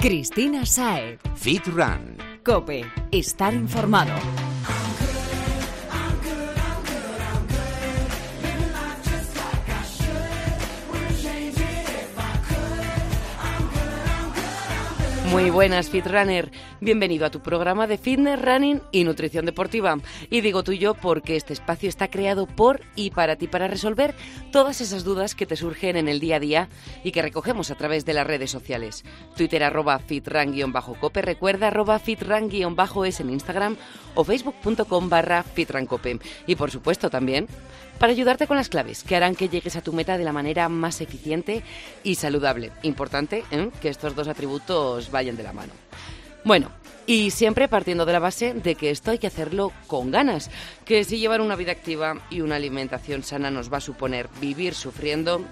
Cristina Sae. Fit Run. Cope. Estar informado. Muy buenas, Fitrunner. Bienvenido a tu programa de fitness, running y nutrición deportiva. Y digo tuyo porque este espacio está creado por y para ti para resolver todas esas dudas que te surgen en el día a día y que recogemos a través de las redes sociales. Twitter arroba fitran-cope, recuerda arroba fitran-es en Instagram o facebook.com barra fitrancope. Y por supuesto también para ayudarte con las claves que harán que llegues a tu meta de la manera más eficiente y saludable. Importante ¿eh? que estos dos atributos vayan de la mano. Bueno, y siempre partiendo de la base de que esto hay que hacerlo con ganas, que si llevar una vida activa y una alimentación sana nos va a suponer vivir sufriendo,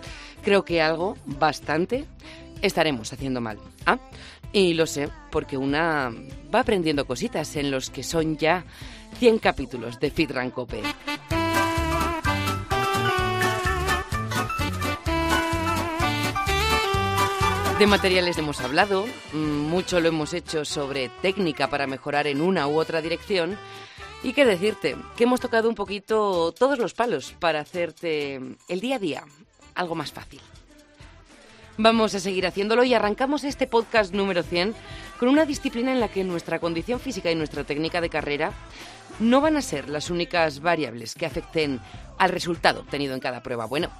creo que algo, bastante, estaremos haciendo mal. ¿ah? Y lo sé, porque una va aprendiendo cositas en los que son ya 100 capítulos de Fit Rancope. De materiales hemos hablado, mm, mucho lo hemos hecho sobre técnica para mejorar en una u otra dirección. Y qué decirte, que hemos tocado un poquito todos los palos para hacerte el día a día algo más fácil. Vamos a seguir haciéndolo y arrancamos este podcast número 100 con una disciplina en la que nuestra condición física y nuestra técnica de carrera no van a ser las únicas variables que afecten al resultado obtenido en cada prueba. Bueno,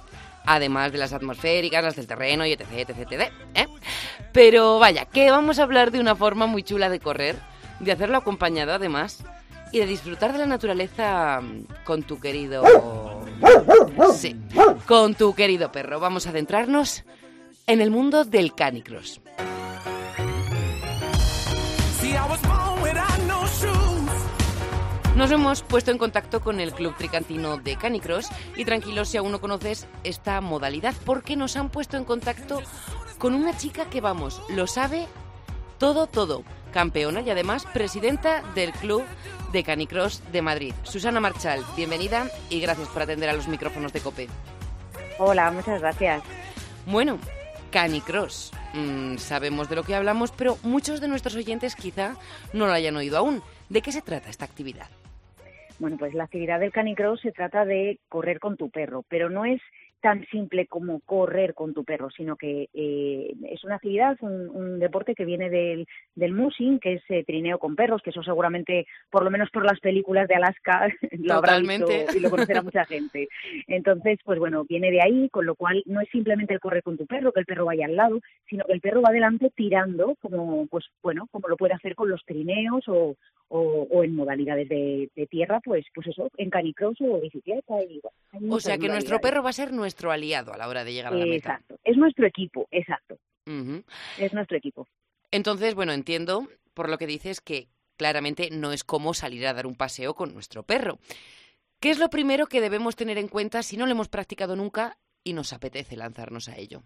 además de las atmosféricas, las del terreno y etc, etc, etc. ¿eh? Pero vaya, que vamos a hablar de una forma muy chula de correr, de hacerlo acompañado además y de disfrutar de la naturaleza con tu querido... Sí, con tu querido perro. Vamos a adentrarnos en el mundo del canicross. Nos hemos puesto en contacto con el Club Tricantino de Canicross y tranquilos si aún no conoces esta modalidad porque nos han puesto en contacto con una chica que vamos, lo sabe todo, todo. Campeona y además presidenta del Club de Canicross de Madrid. Susana Marchal, bienvenida y gracias por atender a los micrófonos de COPE. Hola, muchas gracias. Bueno, Canicross. Mm, sabemos de lo que hablamos, pero muchos de nuestros oyentes quizá no lo hayan oído aún. ¿De qué se trata esta actividad? Bueno, pues la actividad del canicross se trata de correr con tu perro, pero no es tan simple como correr con tu perro, sino que eh, es una actividad, un, deporte que viene del, del musing, que es eh, trineo con perros, que eso seguramente, por lo menos por las películas de Alaska, lo habrá visto y lo conocerá mucha gente. Entonces, pues bueno, viene de ahí, con lo cual no es simplemente el correr con tu perro, que el perro vaya al lado, sino que el perro va adelante tirando, como pues bueno, como lo puede hacer con los trineos o, o, en modalidades de, tierra, pues pues eso, en canicross o bicicleta. Y, o sea que nuestro perro va a ser nuestro aliado a la hora de llegar a la meta. Exacto, es nuestro equipo, exacto. Es nuestro equipo. Entonces, bueno, entiendo por lo que dices que claramente no es como salir a dar un paseo con nuestro perro. ¿Qué es lo primero que debemos tener en cuenta si no lo hemos practicado nunca y nos apetece lanzarnos a ello?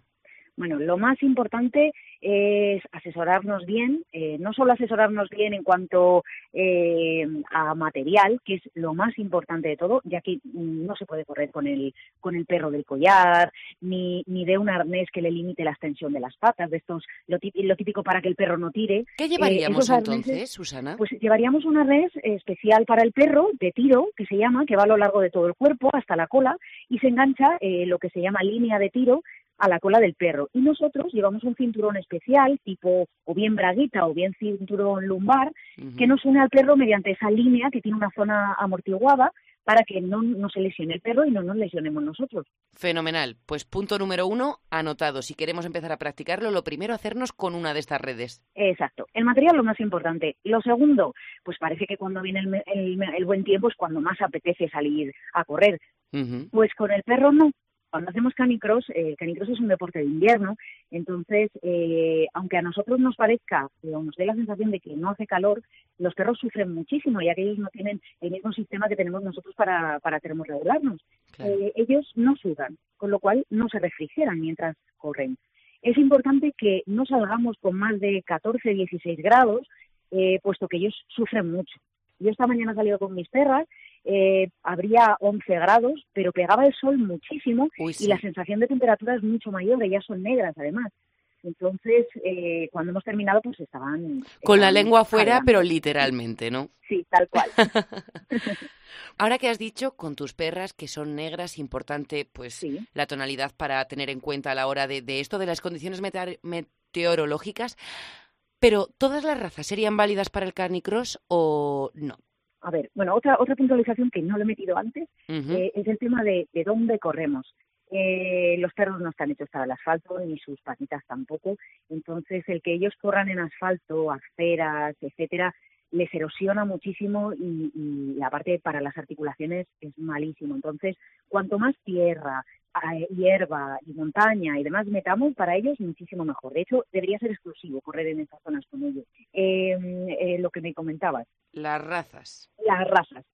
Bueno, lo más importante es asesorarnos bien, eh, no solo asesorarnos bien en cuanto eh, a material, que es lo más importante de todo, ya que no se puede correr con el, con el perro del collar, ni, ni de un arnés que le limite la extensión de las patas, de estos, lo típico, para que el perro no tire. ¿Qué llevaríamos eh, entonces, Susana? Pues llevaríamos un arnés especial para el perro, de tiro, que se llama, que va a lo largo de todo el cuerpo, hasta la cola, y se engancha lo que se llama línea de tiro, a la cola del perro. Y nosotros llevamos un cinturón especial, tipo o bien braguita o bien cinturón lumbar, que nos une al perro mediante esa línea que tiene una zona amortiguada para que no, no, se lesione el perro y no nos lesionemos nosotros. Fenomenal. Pues punto número uno, anotado. Si queremos empezar a practicarlo, lo primero hacernos con una de estas redes. Exacto. El material lo más importante. Lo segundo, pues parece que cuando viene el, el, buen tiempo es cuando más apetece salir a correr. Pues con el perro no cuando hacemos canicross, eh, canicross es un deporte de invierno, entonces, eh, aunque a nosotros nos parezca o nos dé la sensación de que no hace calor, los perros sufren muchísimo, ya que ellos no tienen el mismo sistema que tenemos nosotros para, para termorregularnos. Eh, ellos no sudan, con lo cual no se refrigeran mientras corren. Es importante que no salgamos con más de 14, 16 grados, eh, puesto que ellos sufren mucho. Yo esta mañana he salido con mis perras eh, habría 11 grados, pero pegaba el sol muchísimo y la sensación de temperatura es mucho mayor, ellas son negras además. Entonces, eh, cuando hemos terminado, pues estaban... Con la lengua afuera, pero literalmente, ¿no? Sí, tal cual. Ahora que has dicho con tus perras que son negras, importante pues la tonalidad para tener en cuenta a la hora de, esto de las condiciones meteorológicas, pero ¿todas las razas serían válidas para el canicross o no? A ver, bueno, otra otra puntualización que no lo he metido antes eh, es el tema de, de dónde corremos. Eh, los perros no están hechos para el asfalto, ni sus patitas tampoco. Entonces, el que ellos corran en asfalto, aceras, etcétera, les erosiona muchísimo y, y aparte para las articulaciones es malísimo. Entonces, cuanto más tierra, eh, hierba y montaña y demás metamos, para ellos muchísimo mejor. De hecho, debería ser exclusivo correr en estas zonas con ellos. Em, eh, lo que me comentabas. Las razas. Las razas.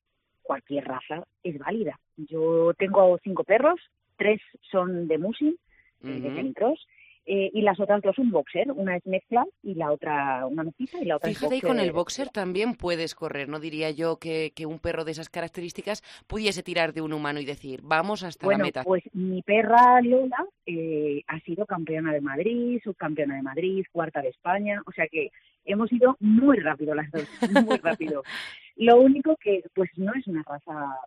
Cualquier raza es válida. Yo tengo cinco perros, tres son de Musin, eh, de Canicross, eh, y las otras dos son boxer, una es mezcla y la otra una mestiza y la otra Fíjate, y con el boxer también puedes correr, no diría yo que, que, un perro de esas características pudiese tirar de un humano y decir, vamos hasta la meta. pues mi perra Lola eh, ha sido campeona de Madrid, subcampeona de Madrid, cuarta de España, o sea que hemos ido muy rápido las dos, muy rápido. Lo único que pues no es una raza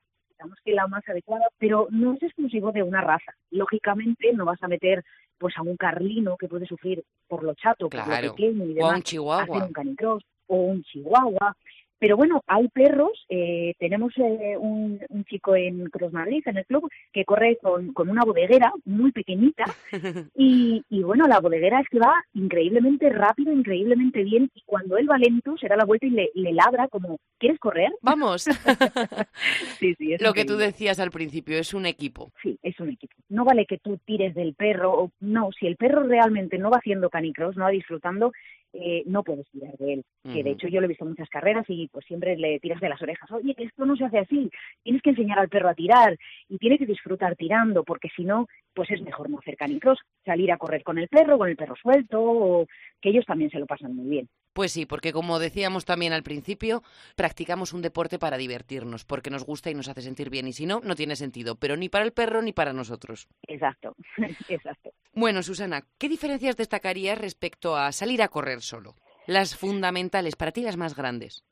digamos que la más adecuada, pero no es exclusivo de una raza. Lógicamente no vas a meter pues a un carlino que puede sufrir por lo chato, por lo pequeño y demás, o un chihuahua. un canicross o un chihuahua. Pero bueno, hay perros, eh, tenemos eh, un, chico en Cross Madrid, en el club, que corre con, con una bodeguera muy pequeñita y, y, bueno, la bodeguera es que va increíblemente rápido, increíblemente bien y cuando él va lento se da la vuelta y le, le labra como, ¿quieres correr? Vamos. sí, sí, Lo que tú decías al principio, es un equipo. Sí, es un equipo. No vale que tú tires del perro, o, no, si el perro realmente no va haciendo canicross, no va disfrutando, eh, no puedes tirar de él. Que de hecho yo lo he visto en muchas carreras y pues siempre le tiras de las orejas. Oye, que esto no se hace así. Tienes que enseñar al perro a tirar y tiene que disfrutar tirando, porque si no, pues es mejor no hacer canicross, salir a correr con el perro, con el perro suelto, o que ellos también se lo pasan muy bien. Pues sí, porque como decíamos también al principio, practicamos un deporte para divertirnos, porque nos gusta y nos hace sentir bien, y si no, no tiene sentido, pero ni para el perro ni para nosotros. Exacto, exacto. Bueno, Susana, ¿qué diferencias destacarías respecto a salir a correr solo? Las fundamentales, para ti las más grandes.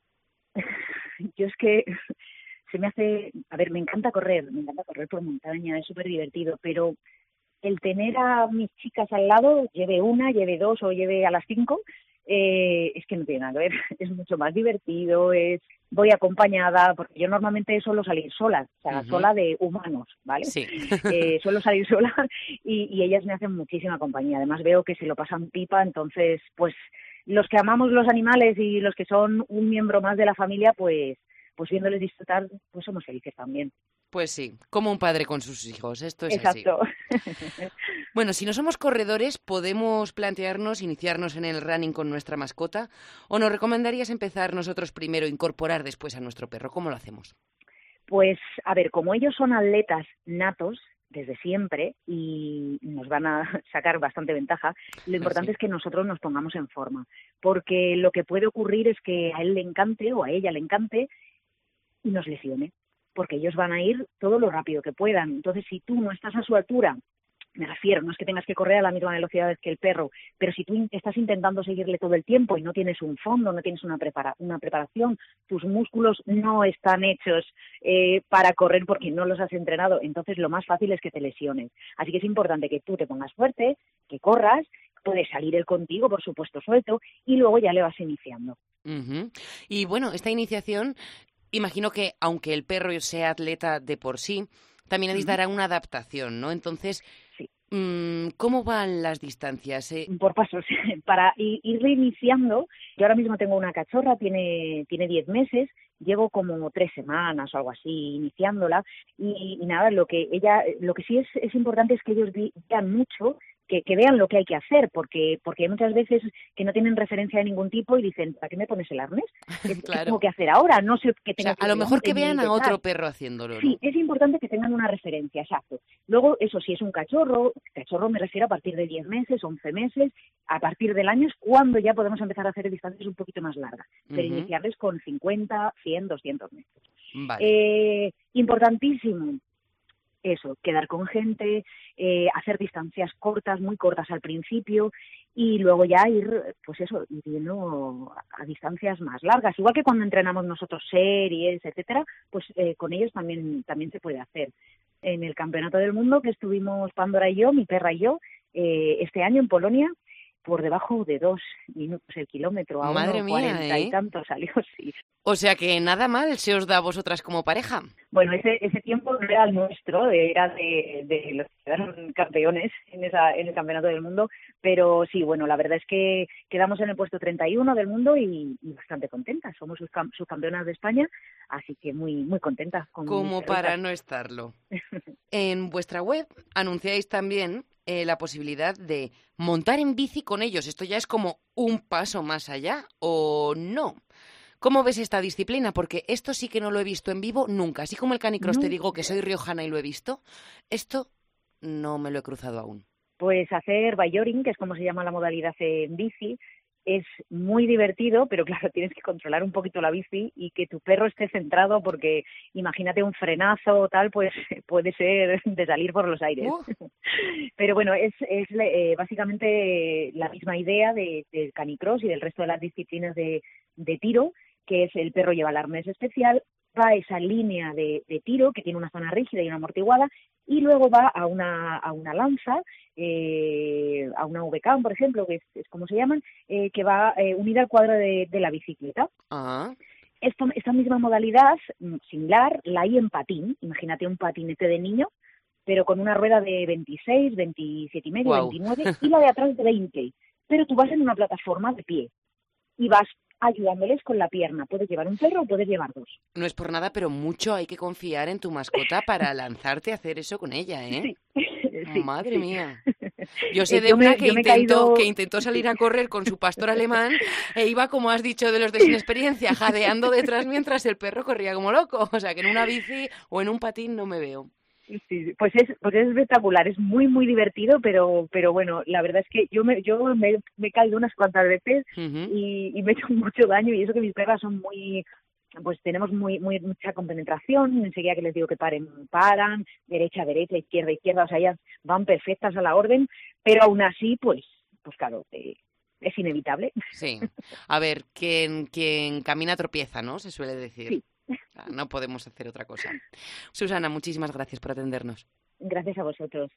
Yo es que se me hace, a ver, me encanta correr, me encanta correr por montaña, es súper divertido, pero el tener a mis chicas al lado, lleve una, lleve dos o lleve a las cinco, eh, es que no tiene nada que ver, es mucho más divertido, es voy acompañada, porque yo normalmente suelo salir sola, o sea, sola de humanos, ¿vale? Sí. Eh, suelo salir sola y, y ellas me hacen muchísima compañía. Además veo que se lo pasan pipa, entonces, pues los que amamos los animales y los que son un miembro más de la familia, pues pues viéndoles disfrutar, pues somos felices también. Pues sí, como un padre con sus hijos, esto es Exacto. bueno, si no somos corredores, podemos plantearnos iniciarnos en el running con nuestra mascota o nos recomendarías empezar nosotros primero, incorporar después a nuestro perro. ¿Cómo lo hacemos? Pues, a ver, como ellos son atletas natos, desde siempre y nos van a sacar bastante ventaja, lo importante es que nosotros nos pongamos en forma, porque lo que puede ocurrir es que a él le encante o a ella le encante y nos lesione, porque ellos van a ir todo lo rápido que puedan. Entonces, si tú no estás a su altura, me refiero, no es que tengas que correr a la misma velocidad que el perro, pero si tú estás intentando seguirle todo el tiempo y no tienes un fondo, no tienes una, prepara una preparación, tus músculos no están hechos eh, para correr porque no los has entrenado, entonces lo más fácil es que te lesiones. Así que es importante que tú te pongas fuerte, que corras, puedes salir él contigo, por supuesto, suelto, y luego ya le vas iniciando. Y bueno, esta iniciación imagino que aunque el perro sea atleta de por sí, también necesitará una adaptación, ¿no? Entonces, mm, ¿cómo van las distancias? Eh? Por pasos, para ir reiniciando, yo ahora mismo tengo una cachorra, tiene, tiene 10 meses, llevo como tres semanas o algo así iniciándola y, y, nada, lo que ella, lo que sí es, es importante es que ellos vean mucho que, vean lo que hay que hacer, porque, porque hay muchas veces que no tienen referencia de ningún tipo y dicen, ¿para qué me pones el arnés? ¿Qué, tengo que hacer ahora? No sé qué tengo A lo mejor que vean a otro perro haciéndolo. Sí, es importante que tengan una referencia, exacto. Luego, eso si es un cachorro, cachorro me refiero a partir de 10 meses, 11 meses, a partir del año es cuando ya podemos empezar a hacer distancias un poquito más largas, pero iniciarles con 50, 100, 200 metros. Eh, importantísimo, eso, quedar con gente, eh, hacer distancias cortas, muy cortas al principio y luego ya ir, pues eso, yendo a distancias más largas. Igual que cuando entrenamos nosotros series, etcétera, pues eh, con ellos también, también se puede hacer. En el Campeonato del Mundo que estuvimos Pandora y yo, mi perra y yo, eh, este año en Polonia, por debajo de dos minutos el kilómetro, a Madre mía, y ¿eh? tanto salió, sí. O sea que nada mal se os da a vosotras como pareja. Bueno, ese, ese tiempo no era el nuestro, era de, de los que quedaron campeones en, esa, en el Campeonato del Mundo, pero sí, bueno, la verdad es que quedamos en el puesto 31 del mundo y, bastante contentas. Somos subcampeonas de España, así que muy, muy contentas. Con como para no estarlo. en vuestra web anunciáis también eh, la posibilidad de montar en bici con ellos. Esto ya es como un paso más allá, ¿o no? ¿Cómo ves esta disciplina? Porque esto sí que no lo he visto en vivo nunca. Así como el canicross te digo que soy riojana y lo he visto, esto no me lo he cruzado aún. Pues hacer bayoring, que es como se llama la modalidad en bici, es muy divertido, pero claro, tienes que controlar un poquito la bici y que tu perro esté centrado porque imagínate un frenazo o tal, pues puede ser de salir por los aires. Pero bueno, es, es eh, básicamente la misma idea de, del canicross y del resto de las disciplinas de, de tiro, que es el perro lleva el arnés especial, va esa línea de, tiro que tiene una zona rígida y una amortiguada y luego va a una, a una lanza, eh, a una VK, por ejemplo, que es, como se llaman, eh, que va eh, unida al cuadro de, la bicicleta. Ah. esta misma modalidad, mm, similar, la hay en patín. Imagínate un patinete de niño, pero con una rueda de 26, 27 y medio, 29 y la de atrás de 20. Pero tú vas en una plataforma de pie y vas ayudándoles con la pierna. Puedes llevar un perro o puedes llevar dos. No es por nada, pero mucho hay que confiar en tu mascota para lanzarte a hacer eso con ella, ¿eh? Madre mía. Yo sé de una que intentó, que intentó salir a correr con su pastor alemán e iba, como has dicho, de los de sin experiencia, jadeando detrás mientras el perro corría como loco. O sea, que en una bici o en un patín no me veo. Sí, pues es, pues es espectacular, es muy, muy divertido, pero, pero bueno, la verdad es que yo me, yo me, he caído unas cuantas veces y, y, me he hecho mucho daño y eso que mis perras son muy, pues tenemos muy, muy mucha compenetración, enseguida que les digo que paren, paran, derecha, derecha, izquierda, izquierda, o sea, ellas van perfectas a la orden, pero aún así, pues, pues claro, eh, es inevitable. Sí. A ver, quien, quien camina tropieza, ¿no? Se suele decir. Sí. Ah, no podemos hacer otra cosa. Susana, muchísimas gracias por atendernos. Gracias a vosotros.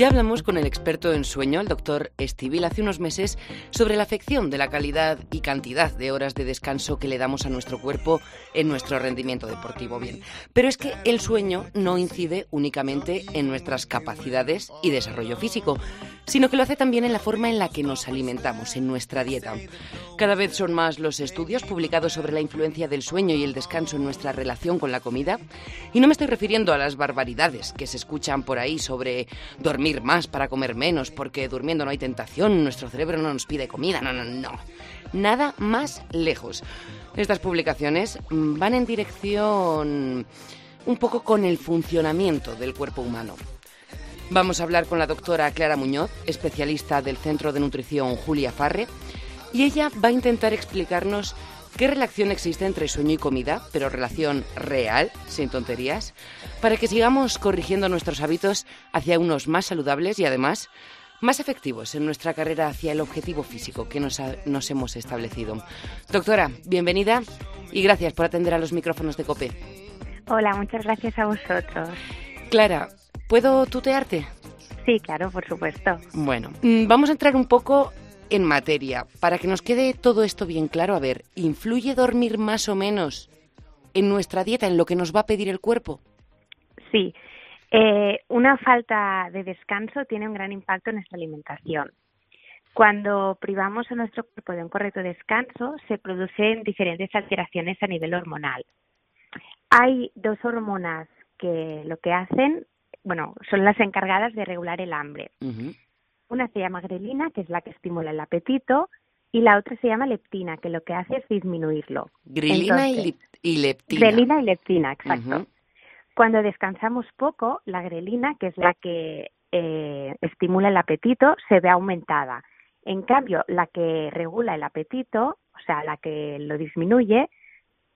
Ya hablamos con el experto en sueño, el doctor Estivil, hace unos meses sobre la afección de la calidad y cantidad de horas de descanso que le damos a nuestro cuerpo en nuestro rendimiento deportivo. Bien, pero es que el sueño no incide únicamente en nuestras capacidades y desarrollo físico, sino que lo hace también en la forma en la que nos alimentamos, en nuestra dieta. Cada vez son más los estudios publicados sobre la influencia del sueño y el descanso en nuestra relación con la comida, y no me estoy refiriendo a las barbaridades que se escuchan por ahí sobre dormir más para comer menos, porque durmiendo no hay tentación, nuestro cerebro no nos pide comida, no, no, no. Nada más lejos. Estas publicaciones van en dirección un poco con el funcionamiento del cuerpo humano. Vamos a hablar con la doctora Clara Muñoz, especialista del Centro de Nutrición Julia Farre, y ella va a intentar explicarnos qué relación existe entre sueño y comida, pero relación real, sin tonterías, para que sigamos corrigiendo nuestros hábitos hacia unos más saludables y además más efectivos en nuestra carrera hacia el objetivo físico que nos, nos hemos establecido. Doctora, bienvenida y gracias por atender a los micrófonos de COPE. Hola, muchas gracias a vosotros. Clara, ¿Puedo tutearte? Sí, claro, por supuesto. Bueno, mm, vamos a entrar un poco en materia. Para que nos quede todo esto bien claro, a ver, ¿influye dormir más o menos en nuestra dieta, en lo que nos va a pedir el cuerpo? Sí. Eh, una falta de descanso tiene un gran impacto en nuestra alimentación. Cuando privamos a nuestro cuerpo de un correcto descanso, se producen diferentes alteraciones a nivel hormonal. Hay dos hormonas que lo que hacen bueno, son las encargadas de regular el hambre. Una se llama grelina, que es la que estimula el apetito, y la otra se llama leptina, que lo que hace es disminuirlo. Grelina y, leptina. Grelina y leptina, exacto. Cuando descansamos poco, la grelina, que es la que eh, estimula el apetito, se ve aumentada En cambio, la que regula el apetito, o sea, la que lo disminuye,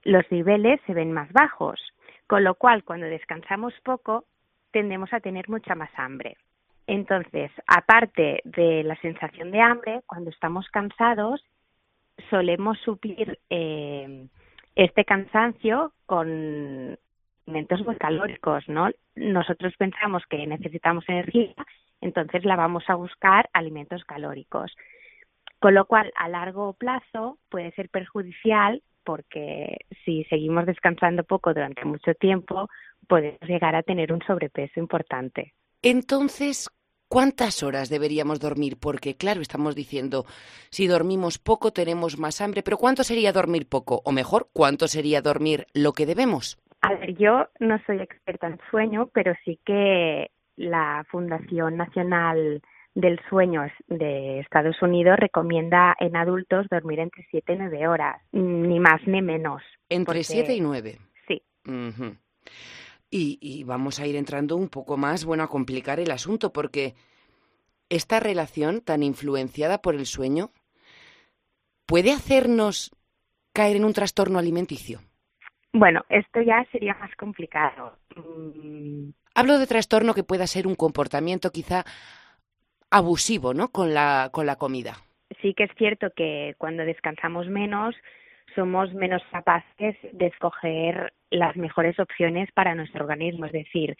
los niveles se ven más bajos, con lo cual cuando descansamos poco tendemos a tener mucha más hambre. Entonces, aparte de la sensación de hambre, cuando estamos cansados, solemos suplir eh, este cansancio con alimentos muy calóricos, ¿no? Nosotros pensamos que necesitamos energía, entonces la vamos a buscar alimentos calóricos. Con lo cual, a largo plazo puede ser perjudicial porque si seguimos descansando poco durante mucho tiempo, podemos llegar a tener un sobrepeso importante. Entonces, ¿cuántas horas deberíamos dormir? Porque, claro, estamos diciendo, si dormimos poco tenemos más hambre, pero ¿cuánto sería dormir poco? O mejor, ¿cuánto sería dormir lo que debemos? A ver, yo no soy experta en sueño, pero sí que la Fundación Nacional del Sueño de Estados Unidos recomienda en adultos dormir entre 7 y 9 horas, ni más ni menos. Entre 7 y 9. Sí. Y, vamos a ir entrando un poco más, bueno, a complicar el asunto, porque esta relación tan influenciada por el sueño puede hacernos caer en un trastorno alimenticio. Bueno, esto ya sería más complicado. Mm. Hablo de trastorno que pueda ser un comportamiento quizá abusivo, ¿no? Con la, con la comida. Sí que es cierto que cuando descansamos menos somos menos capaces de escoger las mejores opciones para nuestro organismo. Es decir,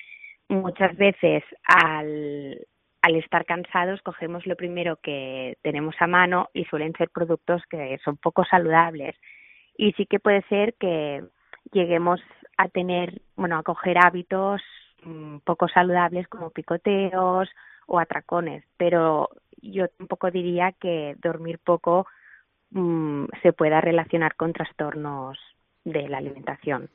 muchas veces al, estar cansados cogemos lo primero que tenemos a mano y suelen ser productos que son poco saludables. Y sí que puede ser que lleguemos a tener, bueno, a coger hábitos mm, poco saludables como picoteos o atracones, pero yo tampoco diría que dormir poco mm, se pueda relacionar con trastornos de la alimentación.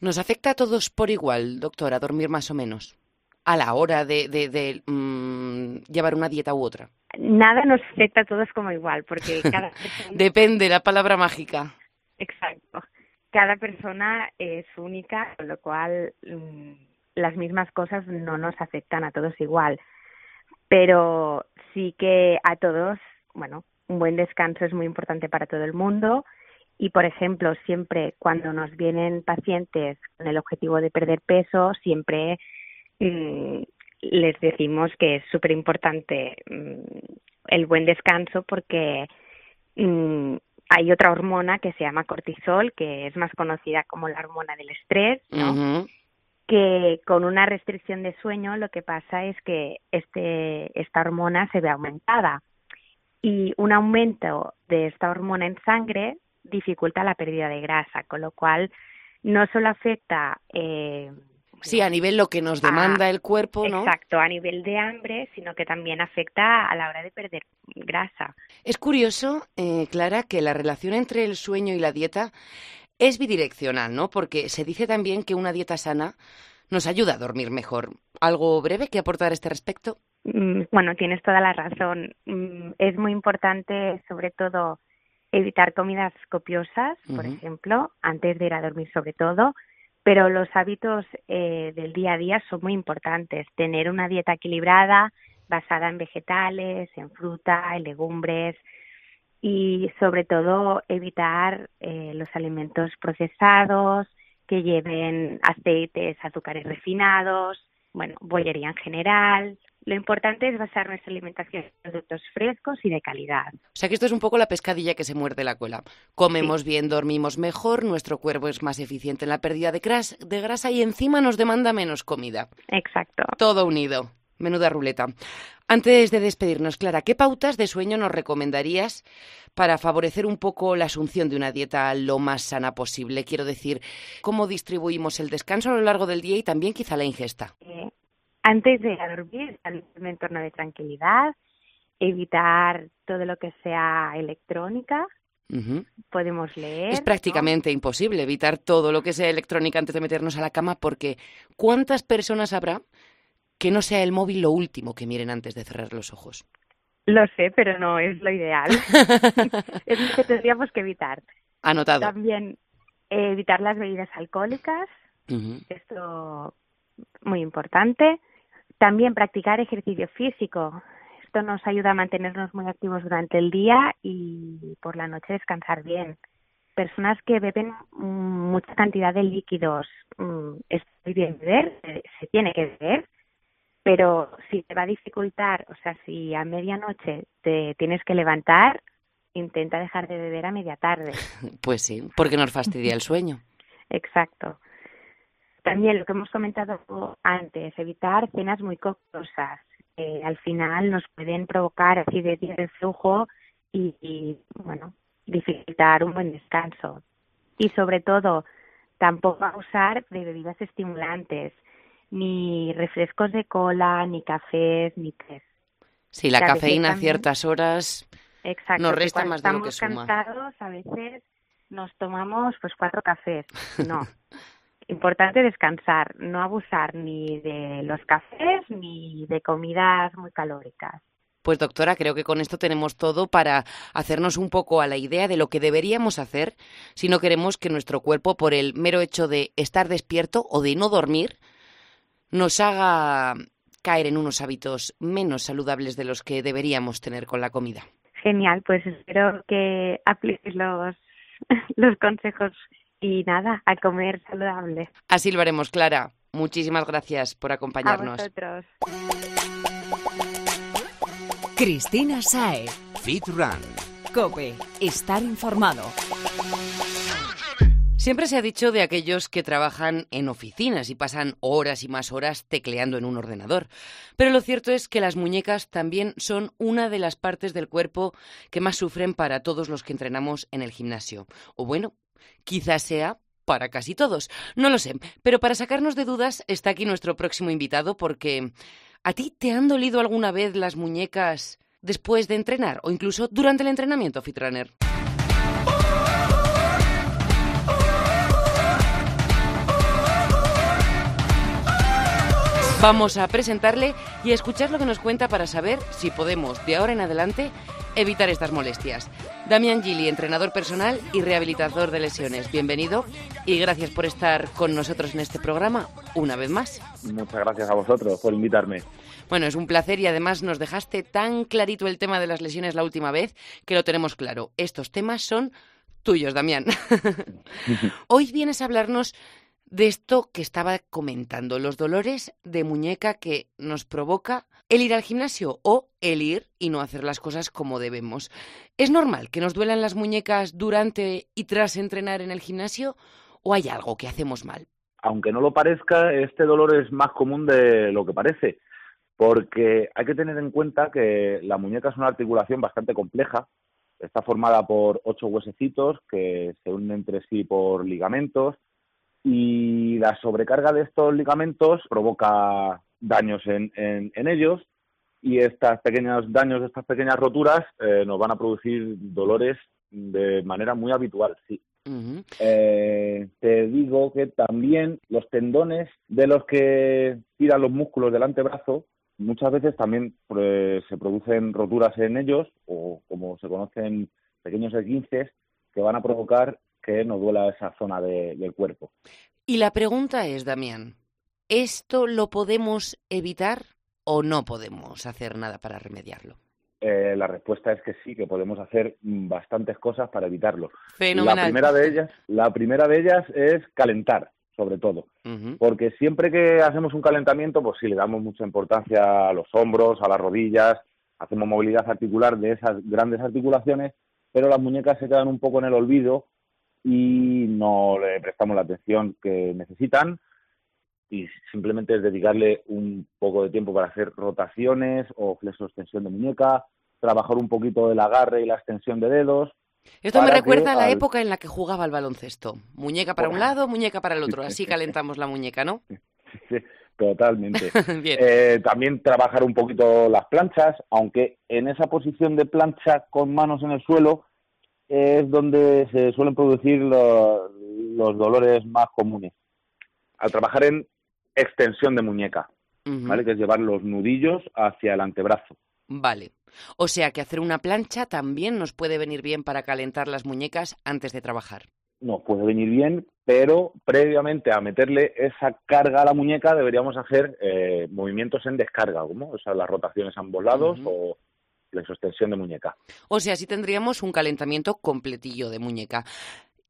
¿Nos afecta a todos por igual, doctora, dormir más o menos? A la hora de, de, mm, llevar una dieta u otra. Nada nos afecta a todos como igual, porque cada Depende, la palabra mágica. Exacto cada persona es única, con lo cual mm, las mismas cosas no nos afectan a todos igual. Pero sí que a todos, bueno, un buen descanso es muy importante para todo el mundo. Y, por ejemplo, siempre cuando nos vienen pacientes con el objetivo de perder peso, siempre mm, les decimos que es súper importante mm, el buen descanso porque hay otra hormona que se llama cortisol, que es más conocida como la hormona del estrés, ¿no? que con una restricción de sueño lo que pasa es que este, esta hormona se ve aumentada y un aumento de esta hormona en sangre dificulta la pérdida de grasa, con lo cual no solo afecta eh, Sí, a nivel lo que nos demanda el cuerpo, ¿no? Exacto, a nivel de hambre, sino que también afecta a la hora de perder grasa. Es curioso, eh, Clara, que la relación entre el sueño y la dieta es bidireccional, ¿no? Porque se dice también que una dieta sana nos ayuda a dormir mejor. ¿Algo breve que aportar a este respecto? Mm, bueno, tienes toda la razón. Mm, es muy importante, sobre todo, evitar comidas copiosas, por ejemplo, antes de ir a dormir, sobre todo pero los hábitos eh, del día a día son muy importantes. Tener una dieta equilibrada, basada en vegetales, en fruta, en legumbres y sobre todo evitar eh, los alimentos procesados que lleven aceites, azúcares refinados, bueno, bollería en general, lo importante es basar nuestra alimentación en productos frescos y de calidad. O sea que esto es un poco la pescadilla que se muerde la cola. Comemos bien, dormimos mejor, nuestro cuerpo es más eficiente en la pérdida de, de grasa y encima nos demanda menos comida. Exacto. Todo unido. Menuda ruleta. Antes de despedirnos, Clara, ¿qué pautas de sueño nos recomendarías para favorecer un poco la asunción de una dieta lo más sana posible? Quiero decir, ¿cómo distribuimos el descanso a lo largo del día y también quizá la ingesta? Antes de ir a dormir, salir un entorno de tranquilidad, evitar todo lo que sea electrónica. Podemos leer. Es prácticamente imposible evitar todo lo que sea electrónica antes de meternos a la cama porque ¿cuántas personas habrá que no sea el móvil lo último que miren antes de cerrar los ojos? Lo sé, pero no es lo ideal. es lo que tendríamos que evitar. Anotado. También evitar las bebidas alcohólicas. Esto muy importante. También practicar ejercicio físico, esto nos ayuda a mantenernos muy activos durante el día y por la noche descansar bien. Personas que beben mucha cantidad de líquidos, mm, es bien beber, se tiene que beber, pero si te va a dificultar, o sea, si a medianoche te tienes que levantar, intenta dejar de beber a media tarde. Pues sí, porque nos fastidia el sueño. Exacto. También lo que hemos comentado antes, evitar cenas muy costosas. al final nos pueden provocar acidez de flujo y, y, bueno, dificultar un buen descanso. Y sobre todo, tampoco abusar de bebidas estimulantes ni refrescos de cola, ni cafés, ni té. Sí, la cafeína a ciertas horas Exacto, nos resta más de lo que suma. cansados, a veces nos tomamos pues cuatro cafés. No. Importante descansar, no abusar ni de los cafés ni de comidas muy calóricas. Pues doctora, creo que con esto tenemos todo para hacernos un poco a la idea de lo que deberíamos hacer si no queremos que nuestro cuerpo, por el mero hecho de estar despierto o de no dormir, nos haga caer en unos hábitos menos saludables de los que deberíamos tener con la comida. Genial, pues espero que apliques los, los consejos y nada, a comer saludable. Así lo haremos, Clara. Muchísimas gracias por acompañarnos. A vosotros. Cristina Sae. Fit Run. Cope. Estar informado. Siempre se ha dicho de aquellos que trabajan en oficinas y pasan horas y más horas tecleando en un ordenador. Pero lo cierto es que las muñecas también son una de las partes del cuerpo que más sufren para todos los que entrenamos en el gimnasio. O bueno, quizás sea para casi todos. No lo sé. Pero para sacarnos de dudas está aquí nuestro próximo invitado porque ¿a ti te han dolido alguna vez las muñecas después de entrenar o incluso durante el entrenamiento, Fitrunner? Vamos a presentarle y a escuchar lo que nos cuenta para saber si podemos, de ahora en adelante, evitar estas molestias. Damián Gili, entrenador personal y rehabilitador de lesiones. Bienvenido y gracias por estar con nosotros en este programa una vez más. Muchas gracias a vosotros por invitarme. Bueno, es un placer y además nos dejaste tan clarito el tema de las lesiones la última vez que lo tenemos claro. Estos temas son tuyos, Damián. Hoy vienes a hablarnos de esto que estaba comentando, los dolores de muñeca que nos provoca el ir al gimnasio o el ir y no hacer las cosas como debemos. ¿Es normal que nos duelan las muñecas durante y tras entrenar en el gimnasio o hay algo que hacemos mal? Aunque no lo parezca, este dolor es más común de lo que parece, porque hay que tener en cuenta que la muñeca es una articulación bastante compleja. Está formada por ocho huesecitos que se unen entre sí por ligamentos y la sobrecarga de estos ligamentos provoca daños en, en, ellos y estos pequeños daños, estas pequeñas roturas eh, nos van a producir dolores de manera muy habitual, sí. Eh, te digo que también los tendones de los que tiran los músculos del antebrazo, muchas veces también pues, se producen roturas en ellos o como se conocen pequeños esguinces que van a provocar que no duela esa zona del cuerpo. Y la pregunta es, Damián, ¿esto lo podemos evitar o no podemos hacer nada para remediarlo? Eh, la respuesta es que sí, que podemos hacer bastantes cosas para evitarlo. Fenomenal. La primera de ellas, la primera de ellas es calentar, sobre todo, porque siempre que hacemos un calentamiento, pues sí le damos mucha importancia a los hombros, a las rodillas, hacemos movilidad articular de esas grandes articulaciones, pero las muñecas se quedan un poco en el olvido y no le prestamos la atención que necesitan y simplemente es dedicarle un poco de tiempo para hacer rotaciones o flexo extensión de muñeca, trabajar un poquito el agarre y la extensión de dedos. Esto me recuerda a la época en la que jugaba al baloncesto. Muñeca para un lado, muñeca para el otro. Así calentamos la muñeca, ¿no? Sí, totalmente. Eh, también trabajar un poquito las planchas, aunque en esa posición de plancha con manos en el suelo es donde se suelen producir los, dolores más comunes. Al trabajar en extensión de muñeca, ¿vale? Que es llevar los nudillos hacia el antebrazo. Vale. O sea que hacer una plancha también nos puede venir bien para calentar las muñecas antes de trabajar. nos puede venir bien, pero previamente a meterle esa carga a la muñeca deberíamos hacer eh, movimientos en descarga, como o sea, las rotaciones a ambos lados o la extensión de muñeca. O sea, así tendríamos un calentamiento completillo de muñeca.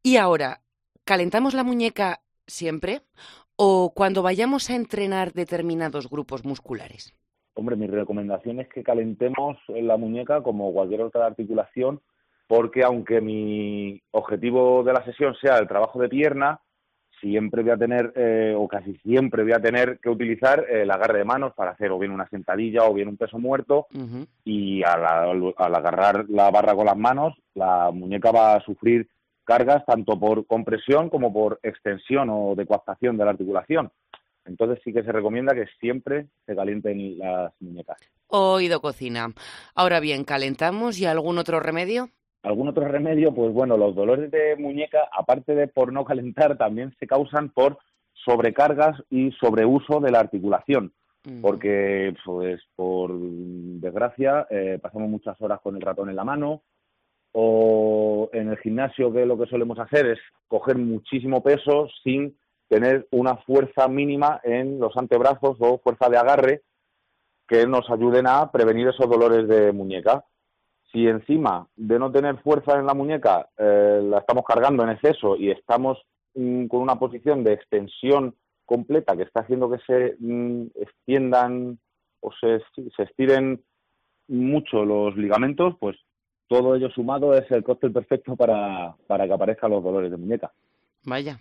Y ahora, ¿calentamos la muñeca siempre o cuando vayamos a entrenar determinados grupos musculares? Hombre, mi recomendación es que calentemos la muñeca como cualquier otra articulación, porque aunque mi objetivo de la sesión sea el trabajo de pierna, siempre voy a tener, eh, o casi siempre voy a tener que utilizar el agarre de manos para hacer o bien una sentadilla o bien un peso muerto, y al, agarrar la barra con las manos, la muñeca va a sufrir cargas tanto por compresión como por extensión o decoaptación de la articulación. Entonces sí que se recomienda que siempre se calienten las muñecas. Oído cocina. Ahora bien, ¿calentamos y algún otro remedio? ¿Algún otro remedio? Pues bueno, los dolores de muñeca, aparte de por no calentar, también se causan por sobrecargas y sobreuso de la articulación. Porque, pues, por desgracia, eh, pasamos muchas horas con el ratón en la mano, o en el gimnasio, que lo que solemos hacer es coger muchísimo peso sin tener una fuerza mínima en los antebrazos o fuerza de agarre que nos ayuden a prevenir esos dolores de muñeca. Si encima de no tener fuerza en la muñeca eh, la estamos cargando en exceso y estamos mm, con una posición de extensión completa que está haciendo que se mm, extiendan o se, se estiren mucho los ligamentos, pues todo ello sumado es el cóctel perfecto para, para que aparezcan los dolores de muñeca. Vaya.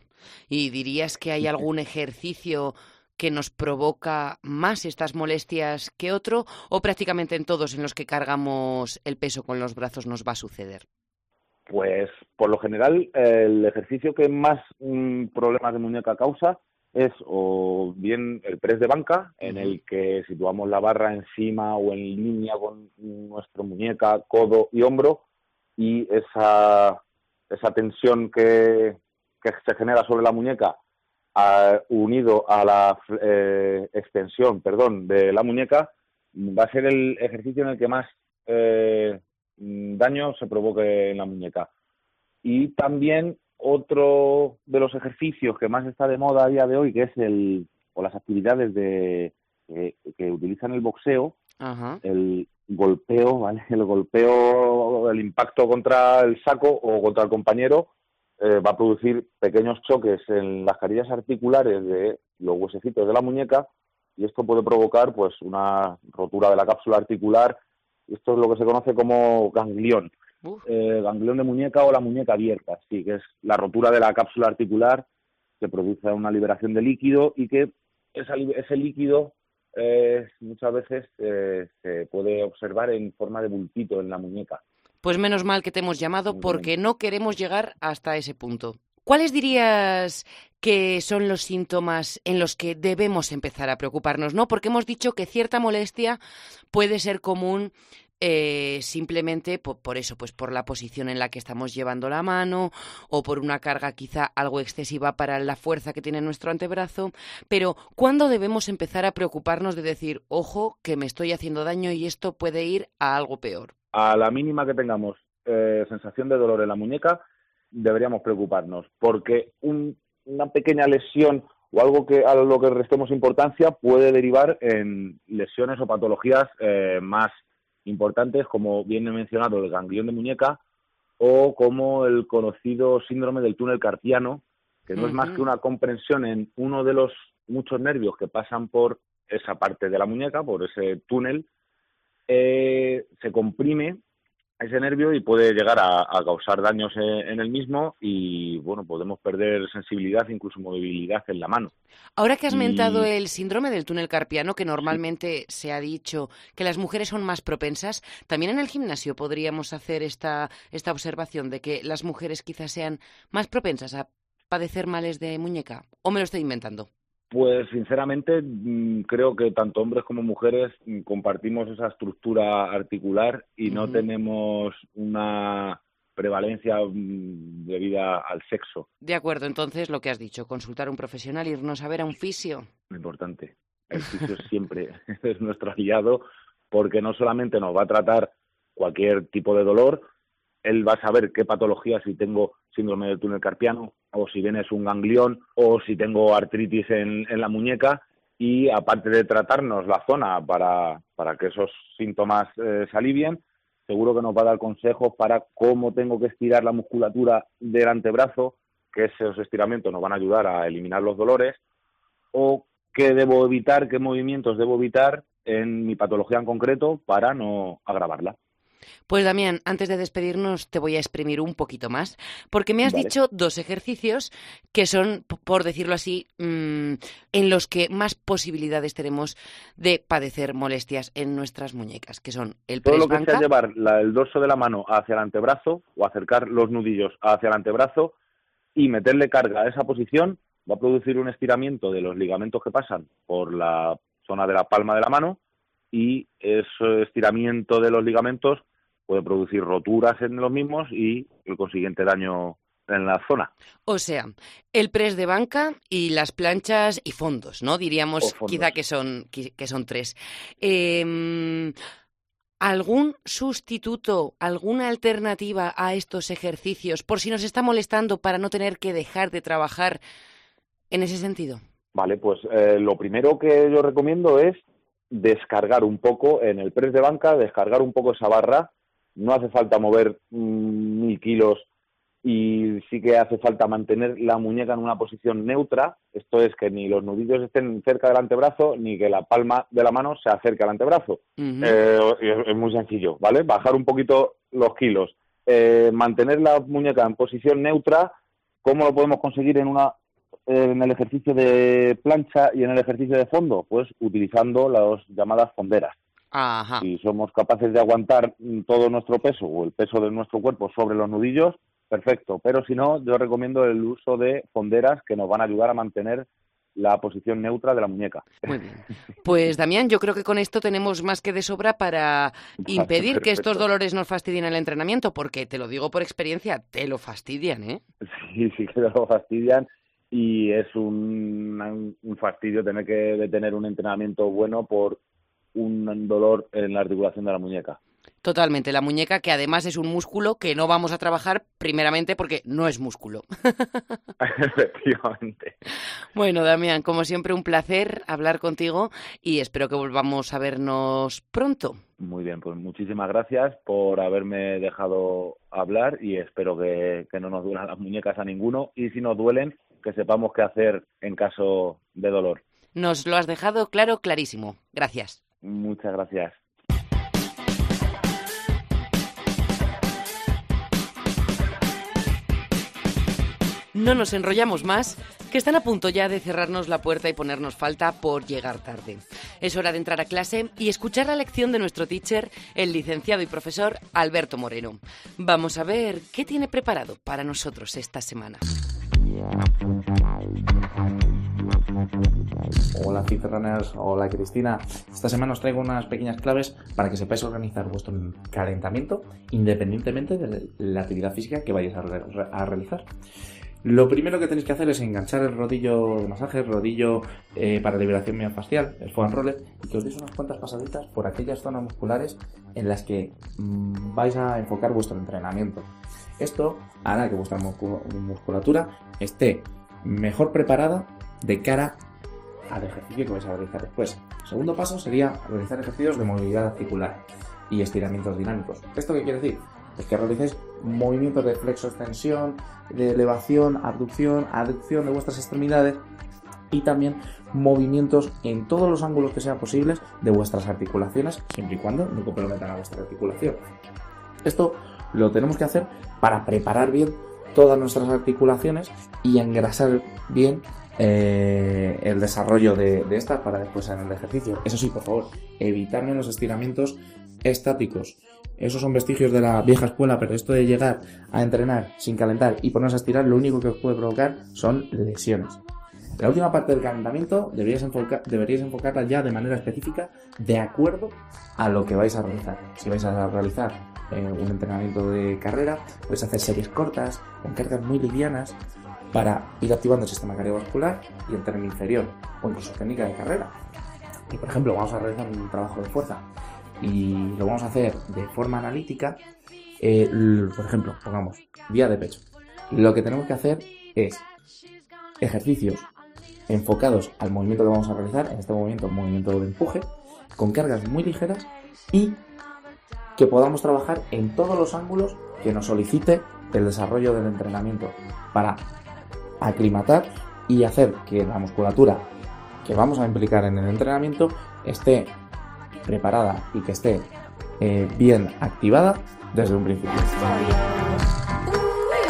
¿Y dirías que hay algún ejercicio que nos provoca más estas molestias que otro o prácticamente en todos en los que cargamos el peso con los brazos nos va a suceder? Pues por lo general el ejercicio que más mm, problemas de muñeca causa es o bien el press de banca, en el que situamos la barra encima o en línea con nuestra muñeca, codo y hombro, y esa, esa tensión que, que se genera sobre la muñeca unido a la eh, extensión, perdón, de la muñeca, va a ser el ejercicio en el que más eh, daño se provoque en la muñeca. Y también otro de los ejercicios que más está de moda a día de hoy, que es el o las actividades de que utilizan el boxeo, el golpeo, ¿vale? El golpeo, el impacto contra el saco o contra el compañero eh, va a producir pequeños choques en las carillas articulares de los huesecitos de la muñeca y esto puede provocar pues una rotura de la cápsula articular. Esto es lo que se conoce como ganglión. Eh, ganglión de muñeca o la muñeca abierta, sí, que es la rotura de la cápsula articular que produce una liberación de líquido y que ese líquido eh, muchas veces se puede observar en forma de bultito en la muñeca. Pues menos mal que te hemos llamado porque no queremos llegar hasta ese punto. ¿Cuáles dirías que son los síntomas en los que debemos empezar a preocuparnos? ¿No? Porque hemos dicho que cierta molestia puede ser común eh, simplemente por, eso, pues por la posición en la que estamos llevando la mano o por una carga quizá algo excesiva para la fuerza que tiene nuestro antebrazo. Pero, ¿cuándo debemos empezar a preocuparnos de decir, ojo, que me estoy haciendo daño y esto puede ir a algo peor? A la mínima que tengamos eh, sensación de dolor en la muñeca, deberíamos preocuparnos, porque una pequeña lesión o algo que a lo que restemos importancia puede derivar en lesiones o patologías eh, más importantes, como bien he mencionado el ganglión de muñeca o como el conocido síndrome del túnel carpiano, que no es más que una comprensión en uno de los muchos nervios que pasan por esa parte de la muñeca, por ese túnel, eh, se comprime ese nervio y puede llegar a, causar daños en, el mismo y bueno podemos perder sensibilidad incluso movilidad en la mano. Ahora que has mentado el síndrome del túnel carpiano que normalmente se ha dicho que las mujeres son más propensas también en el gimnasio podríamos hacer esta esta observación de que las mujeres quizás sean más propensas a padecer males de muñeca o me lo estoy inventando pues sinceramente mm, creo que tanto hombres como mujeres mm, compartimos esa estructura articular y no tenemos una prevalencia mm, debida al sexo. De acuerdo, entonces lo que has dicho, consultar a un profesional, irnos a ver a un fisio. Importante. El fisio siempre es nuestro aliado porque no solamente nos va a tratar cualquier tipo de dolor, él va a saber qué patología, si tengo síndrome del túnel carpiano, o si bien es un ganglión, o si tengo artritis en, la muñeca, y aparte de tratarnos la zona para, para que esos síntomas eh, se alivien, seguro que nos va a dar consejos para cómo tengo que estirar la musculatura del antebrazo, que esos estiramientos nos van a ayudar a eliminar los dolores, o qué debo evitar, qué movimientos debo evitar en mi patología en concreto para no agravarla. Pues Damián, antes de despedirnos te voy a exprimir un poquito más, porque me has dicho dos ejercicios que son, por decirlo así, mm, en los que más posibilidades tenemos de padecer molestias en nuestras muñecas, que son el press Todo lo que sea llevar el dorso de la mano hacia el antebrazo o acercar los nudillos hacia el antebrazo y meterle carga a esa posición va a producir un estiramiento de los ligamentos que pasan por la zona de la palma de la mano y ese estiramiento de los ligamentos puede producir roturas en los mismos y el consiguiente daño en la zona. O sea, el press de banca y las planchas y fondos, ¿no? Diríamos quizá que son, que son tres. Em, ¿Algún sustituto, alguna alternativa a estos ejercicios por si nos está molestando para no tener que dejar de trabajar en ese sentido? Vale, pues eh, lo primero que yo recomiendo es descargar un poco en el press de banca, descargar un poco esa barra. No hace falta mover mm, mil kilos y sí que hace falta mantener la muñeca en una posición neutra. Esto es que ni los nudillos estén cerca del antebrazo ni que la palma de la mano se acerque al antebrazo. Eh, es, muy sencillo, ¿vale? Bajar un poquito los kilos. Eh, mantener la muñeca en posición neutra. ¿Cómo lo podemos conseguir en una en el ejercicio de plancha y en el ejercicio de fondo? Pues utilizando las llamadas fonderas. Si somos capaces de aguantar todo nuestro peso o el peso de nuestro cuerpo sobre los nudillos, perfecto. Pero si no, yo recomiendo el uso de fonderas que nos van a ayudar a mantener la posición neutra de la muñeca. Muy bien. Pues Damián, yo creo que con esto tenemos más que de sobra para impedir que estos dolores nos fastidien el entrenamiento, porque te lo digo por experiencia, te lo fastidian, ¿eh? Sí, sí que lo fastidian y es un, fastidio tener que tener un entrenamiento bueno por un dolor en la articulación de la muñeca. Totalmente, la muñeca que además es un músculo que no vamos a trabajar primeramente porque no es músculo. Efectivamente. Bueno, Damián, como siempre un placer hablar contigo y espero que volvamos a vernos pronto. Muy bien, pues muchísimas gracias por haberme dejado hablar y espero que, que no nos duelan las muñecas a ninguno y si nos duelen, que sepamos qué hacer en caso de dolor. Nos lo has dejado claro, clarísimo. Gracias. Muchas gracias. No nos enrollamos más, que están a punto ya de cerrarnos la puerta y ponernos falta por llegar tarde. Es hora de entrar a clase y escuchar la lección de nuestro teacher, el licenciado y profesor Alberto Moreno. Vamos a ver qué tiene preparado para nosotros esta semana. Hola Fitrunners, hola Cristina. Esta semana os traigo unas pequeñas claves para que sepáis organizar vuestro calentamiento independientemente de la actividad física que vayáis a, realizar. Lo primero que tenéis que hacer es enganchar el rodillo de masaje, el rodillo eh, para liberación miofascial, el foam roller, y que os deis unas cuantas pasaditas por aquellas zonas musculares en las que mm, vais a enfocar vuestro entrenamiento. Esto hará que vuestra musculatura esté mejor preparada de cara al ejercicio que vais a realizar después. El segundo paso sería realizar ejercicios de movilidad articular y estiramientos dinámicos. ¿Esto qué quiere decir? Es que realicéis movimientos de flexo-extensión, de elevación, abducción, aducción de vuestras extremidades y también movimientos en todos los ángulos que sean posibles de vuestras articulaciones, siempre y cuando no comprometan a vuestra articulación. Esto lo tenemos que hacer para preparar bien todas nuestras articulaciones y engrasar bien eh, el desarrollo de, estas para después en el ejercicio. Eso sí, por favor, evitarme los estiramientos estáticos. Esos son vestigios de la vieja escuela, pero esto de llegar a entrenar sin calentar y ponerse a estirar, lo único que os puede provocar son lesiones. La última parte del calentamiento deberíais, deberíais enfocarla ya de manera específica de acuerdo a lo que vais a realizar. Si vais a realizar eh, un entrenamiento de carrera, puedes hacer series cortas, con cargas muy livianas, para ir activando el sistema cardiovascular y el término inferior, o incluso técnica de carrera. Y por ejemplo, vamos a realizar un trabajo de fuerza y lo vamos a hacer de forma analítica. Eh, por ejemplo, pongamos vía de pecho. lo que tenemos que hacer es ejercicios enfocados al movimiento que vamos a realizar, en este movimiento, movimiento de empuje, con cargas muy ligeras y que podamos trabajar en todos los ángulos que nos solicite el desarrollo del entrenamiento para aclimatar y hacer que la musculatura que vamos a implicar en el entrenamiento esté preparada y que esté eh, bien activada desde un principio.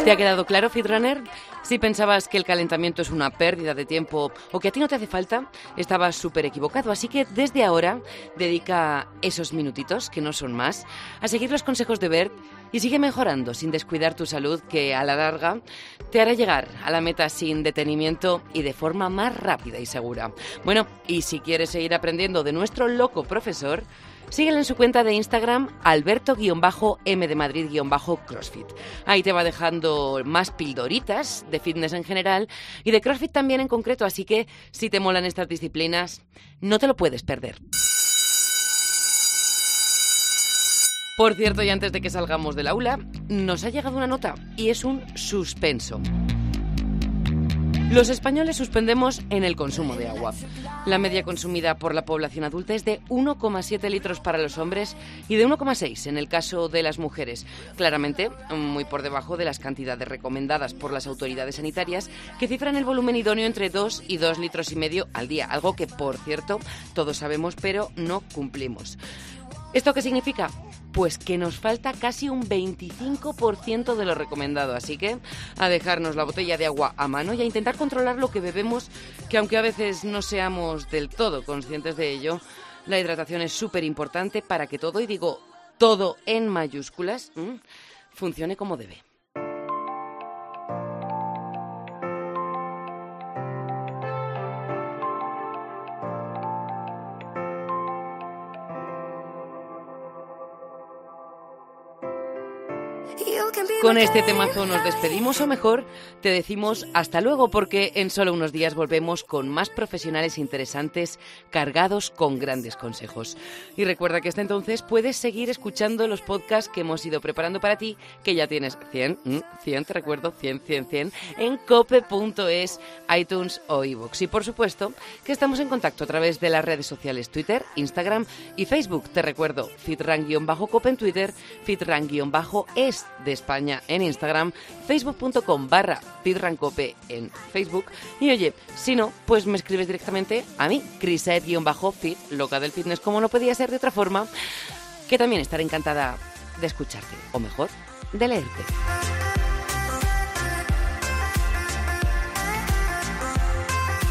¿Te ha quedado claro, Fitrunner? Si pensabas que el calentamiento es una pérdida de tiempo o que a ti no te hace falta, estabas súper equivocado. Así que desde ahora dedica esos minutitos, que no son más, a seguir los consejos de Bert y sigue mejorando sin descuidar tu salud, que a la larga te hará llegar a la meta sin detenimiento y de forma más rápida y segura. Bueno, y si quieres seguir aprendiendo de nuestro loco profesor, Síguele en su cuenta de Instagram, alberto-m de Madrid-crossfit. Ahí te va dejando más pildoritas de fitness en general y de crossfit también en concreto, así que si te molan estas disciplinas, no te lo puedes perder. Por cierto, y antes de que salgamos del aula, nos ha llegado una nota y es un suspenso. Los españoles suspendemos en el consumo de agua. La media consumida por la población adulta es de 1,7 litros para los hombres y de 1,6 en el caso de las mujeres. Claramente, muy por debajo de las cantidades recomendadas por las autoridades sanitarias, que cifran el volumen idóneo entre 2 y 2 litros y medio al día, algo que, por cierto, todos sabemos, pero no cumplimos. ¿Esto qué significa? Pues que nos falta casi un 25% de lo recomendado, así que a dejarnos la botella de agua a mano y a intentar controlar lo que bebemos, que aunque a veces no seamos del todo conscientes de ello, la hidratación es súper importante para que todo, y digo todo en mayúsculas, funcione como debe. Con este temazo nos despedimos o mejor te decimos hasta luego porque en solo unos días volvemos con más profesionales interesantes cargados con grandes consejos. Y recuerda que hasta entonces puedes seguir escuchando los podcasts que hemos ido preparando para ti, que ya tienes 100, 100 mm, te recuerdo, 100, 100, 100 en cope.es, iTunes o iVoox. Y por supuesto que estamos en contacto a través de las redes sociales Twitter, Instagram y Facebook. Te recuerdo, fitran-cope en Twitter, fitran-es de España en Instagram, facebook.com barra fitrancope en Facebook. Y oye, si no, pues me escribes directamente a mí, crisaed-fit, loca del fitness, como no podía ser de otra forma, que también estaré encantada de escucharte, o mejor, de leerte.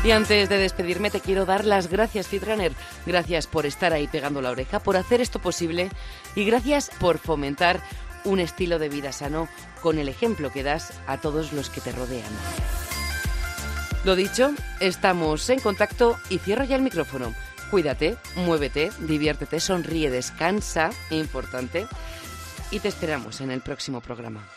Y antes de despedirme te quiero dar las gracias, Fitrunner. Gracias por estar ahí pegando la oreja, por hacer esto posible y gracias por fomentar un estilo de vida sano con el ejemplo que das a todos los que te rodean. Lo dicho, estamos en contacto y cierro ya el micrófono. Cuídate, muévete, diviértete, sonríe, descansa, importante, y te esperamos en el próximo programa.